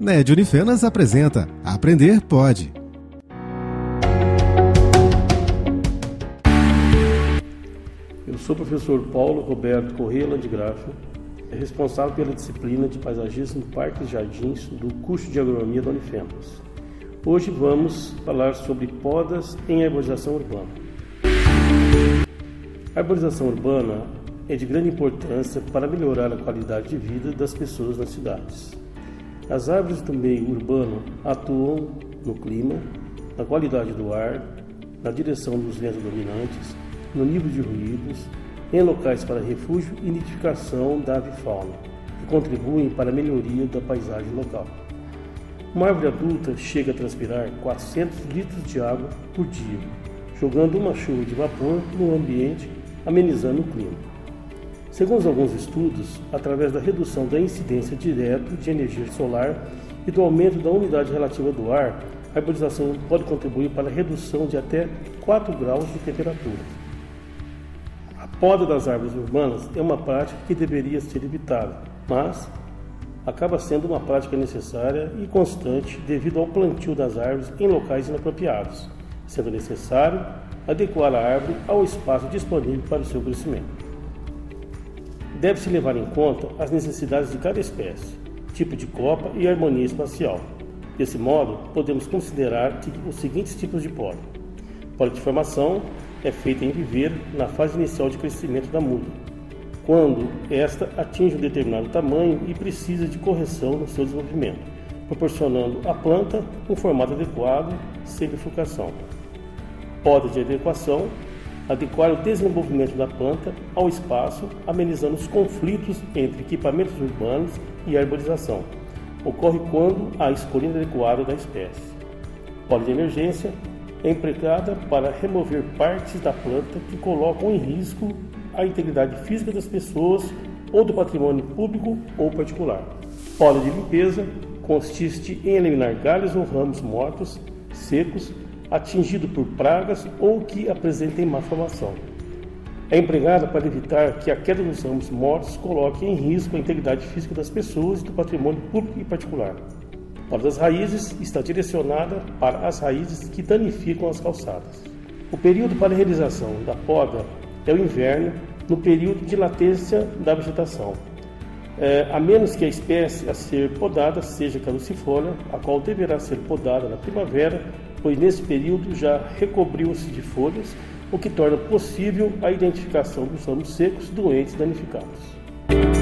NED Unifenas apresenta Aprender Pode. Eu sou o professor Paulo Roberto Correia Landgraf, responsável pela disciplina de Paisagismo, Parques e Jardins do curso de Agronomia da Unifenas. Hoje vamos falar sobre podas em arborização urbana. A arborização urbana é de grande importância para melhorar a qualidade de vida das pessoas nas cidades. As árvores do meio urbano atuam no clima, na qualidade do ar, na direção dos ventos dominantes, no nível de ruídos, em locais para refúgio e nidificação da avifauna, que contribuem para a melhoria da paisagem local. Uma árvore adulta chega a transpirar 400 litros de água por dia, jogando uma chuva de vapor no ambiente, amenizando o clima. Segundo alguns estudos, através da redução da incidência direta de energia solar e do aumento da umidade relativa do ar, a arborização pode contribuir para a redução de até 4 graus de temperatura. A poda das árvores urbanas é uma prática que deveria ser evitada, mas acaba sendo uma prática necessária e constante devido ao plantio das árvores em locais inapropriados, sendo necessário adequar a árvore ao espaço disponível para o seu crescimento deve-se levar em conta as necessidades de cada espécie, tipo de copa e harmonia espacial. Desse modo, podemos considerar os seguintes tipos de poda. Poda de formação é feita em viver na fase inicial de crescimento da muda, quando esta atinge um determinado tamanho e precisa de correção no seu desenvolvimento, proporcionando à planta um formato adequado sem bifurcação. Poda de adequação adequar o desenvolvimento da planta ao espaço, amenizando os conflitos entre equipamentos urbanos e arborização. Ocorre quando a escolha adequada da espécie. Pole de emergência é empregada para remover partes da planta que colocam em risco a integridade física das pessoas ou do patrimônio público ou particular. Pole de limpeza consiste em eliminar galhos ou ramos mortos, secos, atingido por pragas ou que apresentem má formação. É empregada para evitar que a queda dos ramos mortos coloque em risco a integridade física das pessoas e do patrimônio público e particular. Para das raízes está direcionada para as raízes que danificam as calçadas. O período para a realização da poda é o inverno, no período de latência da vegetação, é, a menos que a espécie a ser podada seja caducifólia, a qual deverá ser podada na primavera pois nesse período já recobriu-se de folhas, o que torna possível a identificação dos ramos secos doentes danificados.